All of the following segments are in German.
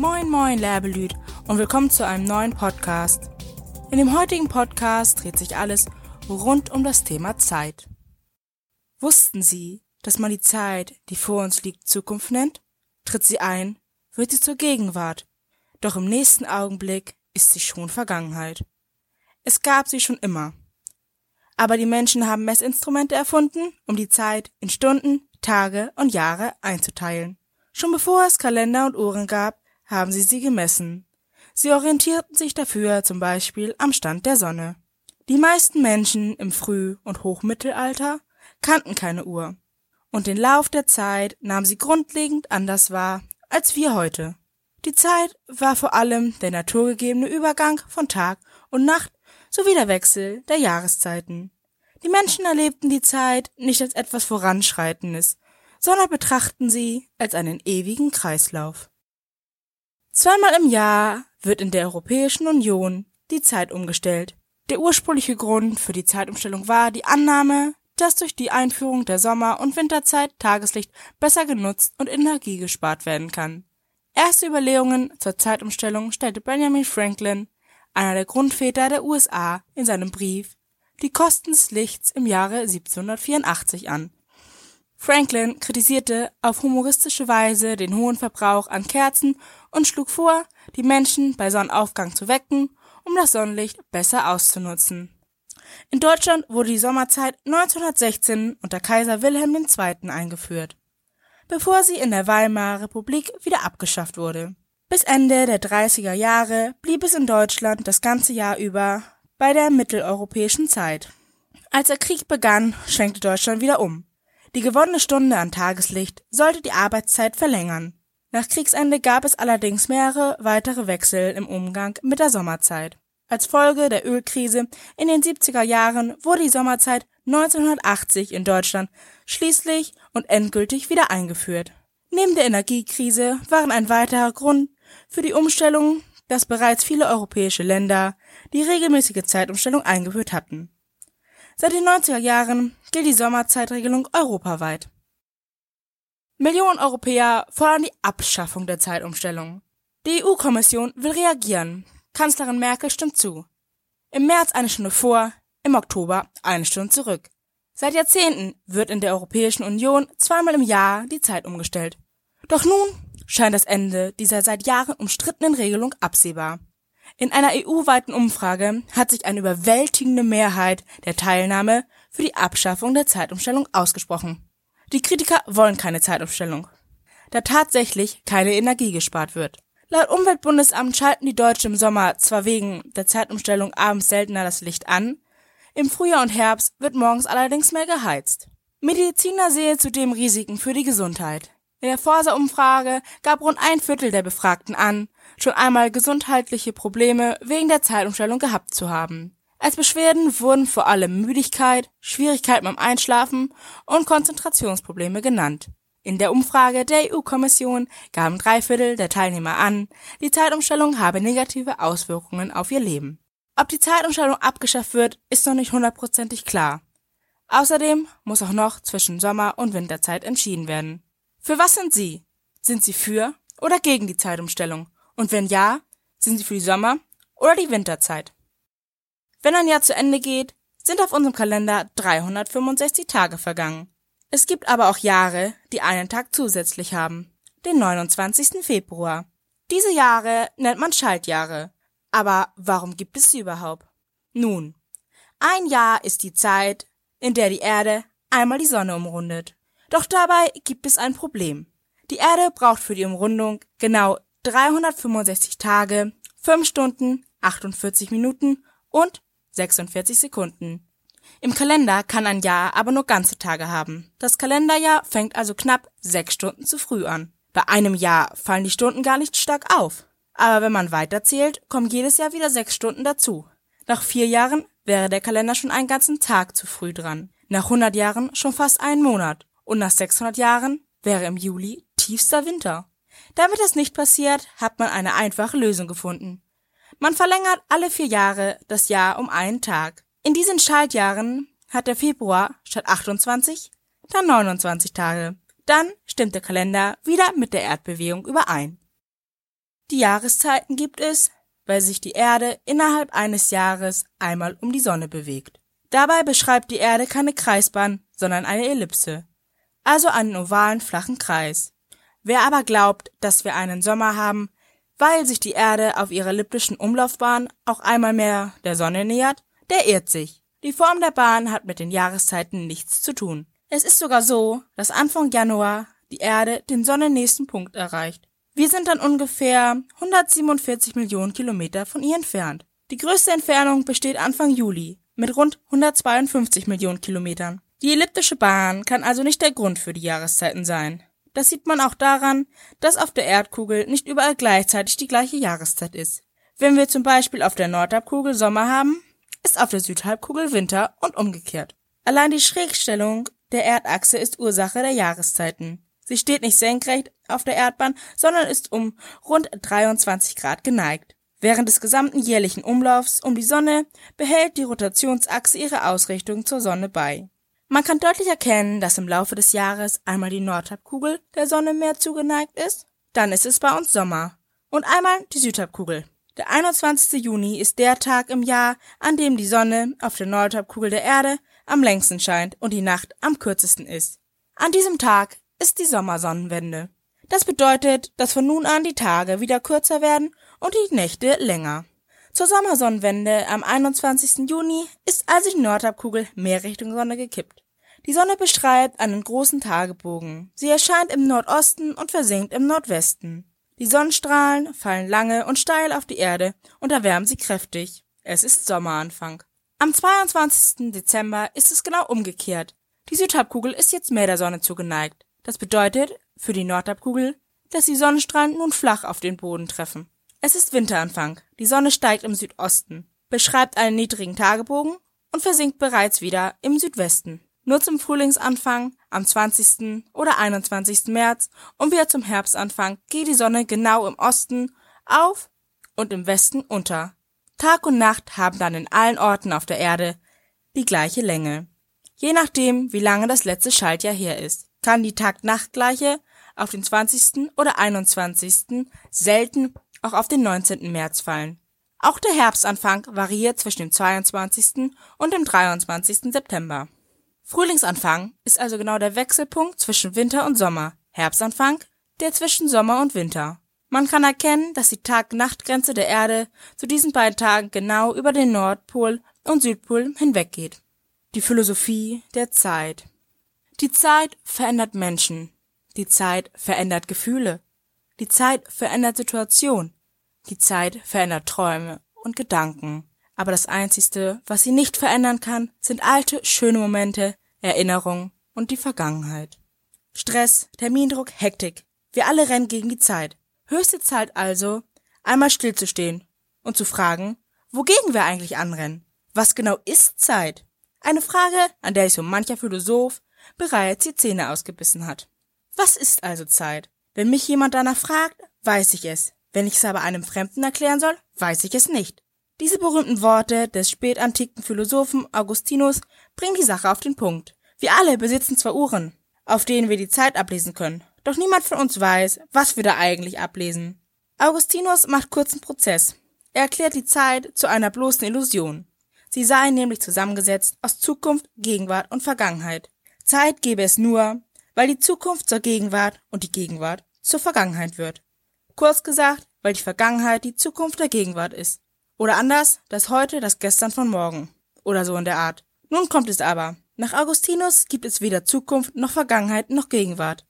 Moin Lerbelüt und willkommen zu einem neuen Podcast. In dem heutigen Podcast dreht sich alles rund um das Thema Zeit. Wussten Sie, dass man die Zeit, die vor uns liegt, Zukunft nennt? Tritt sie ein, wird sie zur Gegenwart. Doch im nächsten Augenblick ist sie schon Vergangenheit. Es gab sie schon immer. Aber die Menschen haben Messinstrumente erfunden, um die Zeit in Stunden, Tage und Jahre einzuteilen. Schon bevor es Kalender und Uhren gab, haben sie sie gemessen. Sie orientierten sich dafür zum Beispiel am Stand der Sonne. Die meisten Menschen im Früh- und Hochmittelalter kannten keine Uhr. Und den Lauf der Zeit nahmen sie grundlegend anders wahr als wir heute. Die Zeit war vor allem der naturgegebene Übergang von Tag und Nacht sowie der Wechsel der Jahreszeiten. Die Menschen erlebten die Zeit nicht als etwas Voranschreitendes, sondern betrachten sie als einen ewigen Kreislauf. Zweimal im Jahr wird in der Europäischen Union die Zeit umgestellt. Der ursprüngliche Grund für die Zeitumstellung war die Annahme, dass durch die Einführung der Sommer- und Winterzeit Tageslicht besser genutzt und Energie gespart werden kann. Erste Überlegungen zur Zeitumstellung stellte Benjamin Franklin, einer der Grundväter der USA, in seinem Brief Die Kosten des Lichts im Jahre 1784 an Franklin kritisierte auf humoristische Weise den hohen Verbrauch an Kerzen und schlug vor, die Menschen bei Sonnenaufgang zu wecken, um das Sonnenlicht besser auszunutzen. In Deutschland wurde die Sommerzeit 1916 unter Kaiser Wilhelm II. eingeführt, bevor sie in der Weimarer Republik wieder abgeschafft wurde. Bis Ende der 30er Jahre blieb es in Deutschland das ganze Jahr über bei der mitteleuropäischen Zeit. Als der Krieg begann, schwenkte Deutschland wieder um. Die gewonnene Stunde an Tageslicht sollte die Arbeitszeit verlängern. Nach Kriegsende gab es allerdings mehrere weitere Wechsel im Umgang mit der Sommerzeit. Als Folge der Ölkrise in den 70er Jahren wurde die Sommerzeit 1980 in Deutschland schließlich und endgültig wieder eingeführt. Neben der Energiekrise waren ein weiterer Grund für die Umstellung, dass bereits viele europäische Länder die regelmäßige Zeitumstellung eingeführt hatten. Seit den 90er Jahren gilt die Sommerzeitregelung europaweit. Millionen Europäer fordern die Abschaffung der Zeitumstellung. Die EU-Kommission will reagieren. Kanzlerin Merkel stimmt zu. Im März eine Stunde vor, im Oktober eine Stunde zurück. Seit Jahrzehnten wird in der Europäischen Union zweimal im Jahr die Zeit umgestellt. Doch nun scheint das Ende dieser seit Jahren umstrittenen Regelung absehbar. In einer EU-weiten Umfrage hat sich eine überwältigende Mehrheit der Teilnahme für die Abschaffung der Zeitumstellung ausgesprochen. Die Kritiker wollen keine Zeitumstellung, da tatsächlich keine Energie gespart wird. Laut Umweltbundesamt schalten die Deutschen im Sommer zwar wegen der Zeitumstellung abends seltener das Licht an, im Frühjahr und Herbst wird morgens allerdings mehr geheizt. Mediziner sehen zudem Risiken für die Gesundheit. In der Forsa-Umfrage gab rund ein Viertel der Befragten an, schon einmal gesundheitliche Probleme wegen der Zeitumstellung gehabt zu haben. Als Beschwerden wurden vor allem Müdigkeit, Schwierigkeiten beim Einschlafen und Konzentrationsprobleme genannt. In der Umfrage der EU-Kommission gaben drei Viertel der Teilnehmer an, die Zeitumstellung habe negative Auswirkungen auf ihr Leben. Ob die Zeitumstellung abgeschafft wird, ist noch nicht hundertprozentig klar. Außerdem muss auch noch zwischen Sommer- und Winterzeit entschieden werden. Für was sind Sie? Sind Sie für oder gegen die Zeitumstellung? Und wenn ja, sind Sie für die Sommer- oder die Winterzeit? Wenn ein Jahr zu Ende geht, sind auf unserem Kalender 365 Tage vergangen. Es gibt aber auch Jahre, die einen Tag zusätzlich haben, den 29. Februar. Diese Jahre nennt man Schaltjahre. Aber warum gibt es sie überhaupt? Nun, ein Jahr ist die Zeit, in der die Erde einmal die Sonne umrundet. Doch dabei gibt es ein Problem. Die Erde braucht für die Umrundung genau 365 Tage, 5 Stunden, 48 Minuten und 46 Sekunden. Im Kalender kann ein Jahr aber nur ganze Tage haben. Das Kalenderjahr fängt also knapp 6 Stunden zu früh an. Bei einem Jahr fallen die Stunden gar nicht stark auf. Aber wenn man weiterzählt, kommen jedes Jahr wieder 6 Stunden dazu. Nach vier Jahren wäre der Kalender schon einen ganzen Tag zu früh dran. Nach 100 Jahren schon fast einen Monat und nach 600 Jahren wäre im Juli tiefster Winter. Damit das nicht passiert, hat man eine einfache Lösung gefunden. Man verlängert alle vier Jahre das Jahr um einen Tag. In diesen Schaltjahren hat der Februar statt 28 dann 29 Tage. Dann stimmt der Kalender wieder mit der Erdbewegung überein. Die Jahreszeiten gibt es, weil sich die Erde innerhalb eines Jahres einmal um die Sonne bewegt. Dabei beschreibt die Erde keine Kreisbahn, sondern eine Ellipse, also einen ovalen flachen Kreis. Wer aber glaubt, dass wir einen Sommer haben, weil sich die Erde auf ihrer elliptischen Umlaufbahn auch einmal mehr der Sonne nähert, der irrt sich. Die Form der Bahn hat mit den Jahreszeiten nichts zu tun. Es ist sogar so, dass Anfang Januar die Erde den sonnennächsten Punkt erreicht. Wir sind dann ungefähr 147 Millionen Kilometer von ihr entfernt. Die größte Entfernung besteht Anfang Juli mit rund 152 Millionen Kilometern. Die elliptische Bahn kann also nicht der Grund für die Jahreszeiten sein. Das sieht man auch daran, dass auf der Erdkugel nicht überall gleichzeitig die gleiche Jahreszeit ist. Wenn wir zum Beispiel auf der Nordhalbkugel Sommer haben, ist auf der Südhalbkugel Winter und umgekehrt. Allein die Schrägstellung der Erdachse ist Ursache der Jahreszeiten. Sie steht nicht senkrecht auf der Erdbahn, sondern ist um rund 23 Grad geneigt. Während des gesamten jährlichen Umlaufs um die Sonne behält die Rotationsachse ihre Ausrichtung zur Sonne bei. Man kann deutlich erkennen, dass im Laufe des Jahres einmal die Nordhalbkugel der Sonne mehr zugeneigt ist, dann ist es bei uns Sommer, und einmal die Südhalbkugel. Der 21. Juni ist der Tag im Jahr, an dem die Sonne auf der Nordhalbkugel der Erde am längsten scheint und die Nacht am kürzesten ist. An diesem Tag ist die Sommersonnenwende. Das bedeutet, dass von nun an die Tage wieder kürzer werden und die Nächte länger. Zur Sommersonnenwende am 21. Juni ist also die Nordhalbkugel mehr Richtung Sonne gekippt. Die Sonne beschreibt einen großen Tagebogen. Sie erscheint im Nordosten und versinkt im Nordwesten. Die Sonnenstrahlen fallen lange und steil auf die Erde und erwärmen sie kräftig. Es ist Sommeranfang. Am 22. Dezember ist es genau umgekehrt. Die Südhalbkugel ist jetzt mehr der Sonne zugeneigt. Das bedeutet für die Nordhalbkugel, dass die Sonnenstrahlen nun flach auf den Boden treffen. Es ist Winteranfang. Die Sonne steigt im Südosten, beschreibt einen niedrigen Tagebogen und versinkt bereits wieder im Südwesten. Nur zum Frühlingsanfang am 20. oder 21. März und wieder zum Herbstanfang geht die Sonne genau im Osten auf und im Westen unter. Tag und Nacht haben dann in allen Orten auf der Erde die gleiche Länge. Je nachdem, wie lange das letzte Schaltjahr her ist kann die Tag-Nacht-Gleiche auf den 20. oder 21., selten auch auf den 19. März fallen. Auch der Herbstanfang variiert zwischen dem 22. und dem 23. September. Frühlingsanfang ist also genau der Wechselpunkt zwischen Winter und Sommer, Herbstanfang der zwischen Sommer und Winter. Man kann erkennen, dass die Tag-Nacht-Grenze der Erde zu diesen beiden Tagen genau über den Nordpol und Südpol hinweggeht. Die Philosophie der Zeit die Zeit verändert Menschen. Die Zeit verändert Gefühle. Die Zeit verändert Situation. Die Zeit verändert Träume und Gedanken. Aber das Einzige, was sie nicht verändern kann, sind alte, schöne Momente, Erinnerungen und die Vergangenheit. Stress, Termindruck, Hektik. Wir alle rennen gegen die Zeit. Höchste Zeit also, einmal stillzustehen und zu fragen, wogegen wir eigentlich anrennen. Was genau ist Zeit? Eine Frage, an der sich so mancher Philosoph bereits die Zähne ausgebissen hat. Was ist also Zeit? Wenn mich jemand danach fragt, weiß ich es. Wenn ich es aber einem Fremden erklären soll, weiß ich es nicht. Diese berühmten Worte des spätantiken Philosophen Augustinus bringen die Sache auf den Punkt. Wir alle besitzen zwar Uhren, auf denen wir die Zeit ablesen können, doch niemand von uns weiß, was wir da eigentlich ablesen. Augustinus macht kurzen Prozess. Er erklärt die Zeit zu einer bloßen Illusion. Sie sei nämlich zusammengesetzt aus Zukunft, Gegenwart und Vergangenheit. Zeit gäbe es nur, weil die Zukunft zur Gegenwart und die Gegenwart zur Vergangenheit wird. Kurz gesagt, weil die Vergangenheit die Zukunft der Gegenwart ist. Oder anders, das Heute das Gestern von morgen. Oder so in der Art. Nun kommt es aber. Nach Augustinus gibt es weder Zukunft noch Vergangenheit noch Gegenwart.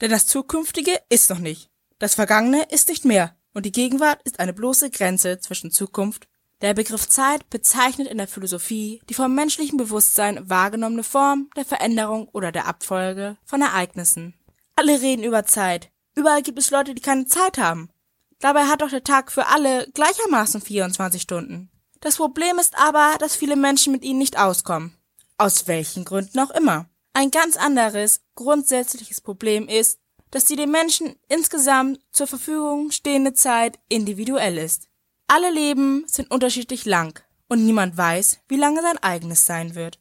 Denn das Zukünftige ist noch nicht. Das Vergangene ist nicht mehr. Und die Gegenwart ist eine bloße Grenze zwischen Zukunft der Begriff Zeit bezeichnet in der Philosophie die vom menschlichen Bewusstsein wahrgenommene Form der Veränderung oder der Abfolge von Ereignissen. Alle reden über Zeit. Überall gibt es Leute, die keine Zeit haben. Dabei hat doch der Tag für alle gleichermaßen 24 Stunden. Das Problem ist aber, dass viele Menschen mit ihnen nicht auskommen. Aus welchen Gründen auch immer. Ein ganz anderes, grundsätzliches Problem ist, dass die den Menschen insgesamt zur Verfügung stehende Zeit individuell ist. Alle Leben sind unterschiedlich lang und niemand weiß, wie lange sein eigenes sein wird.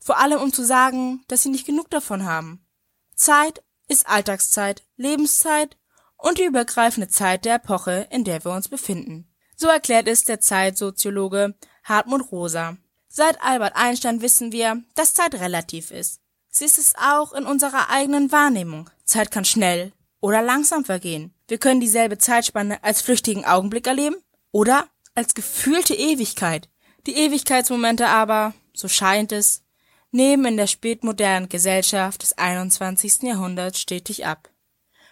Vor allem um zu sagen, dass sie nicht genug davon haben. Zeit ist Alltagszeit, Lebenszeit und die übergreifende Zeit der Epoche, in der wir uns befinden. So erklärt es der Zeitsoziologe Hartmut Rosa. Seit Albert Einstein wissen wir, dass Zeit relativ ist. Sie ist es auch in unserer eigenen Wahrnehmung. Zeit kann schnell oder langsam vergehen. Wir können dieselbe Zeitspanne als flüchtigen Augenblick erleben oder als gefühlte Ewigkeit. Die Ewigkeitsmomente aber, so scheint es, nehmen in der spätmodernen Gesellschaft des 21. Jahrhunderts stetig ab.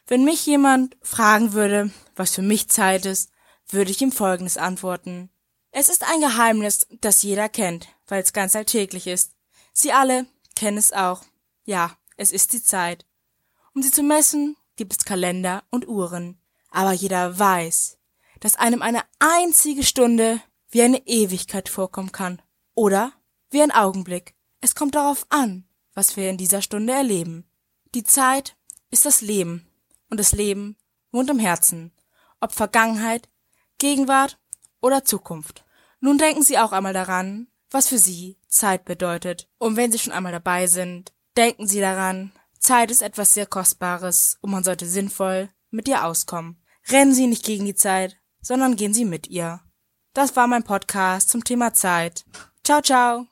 Wenn mich jemand fragen würde, was für mich Zeit ist, würde ich ihm Folgendes antworten. Es ist ein Geheimnis, das jeder kennt, weil es ganz alltäglich ist. Sie alle kennen es auch. Ja, es ist die Zeit. Um sie zu messen, gibt es Kalender und Uhren. Aber jeder weiß, dass einem eine einzige Stunde wie eine Ewigkeit vorkommen kann. Oder wie ein Augenblick. Es kommt darauf an, was wir in dieser Stunde erleben. Die Zeit ist das Leben. Und das Leben wohnt im Herzen. Ob Vergangenheit, Gegenwart oder Zukunft. Nun denken Sie auch einmal daran, was für Sie Zeit bedeutet. Und wenn Sie schon einmal dabei sind, denken Sie daran, Zeit ist etwas sehr Kostbares und man sollte sinnvoll mit ihr auskommen. Rennen Sie nicht gegen die Zeit, sondern gehen Sie mit ihr. Das war mein Podcast zum Thema Zeit. Ciao, ciao.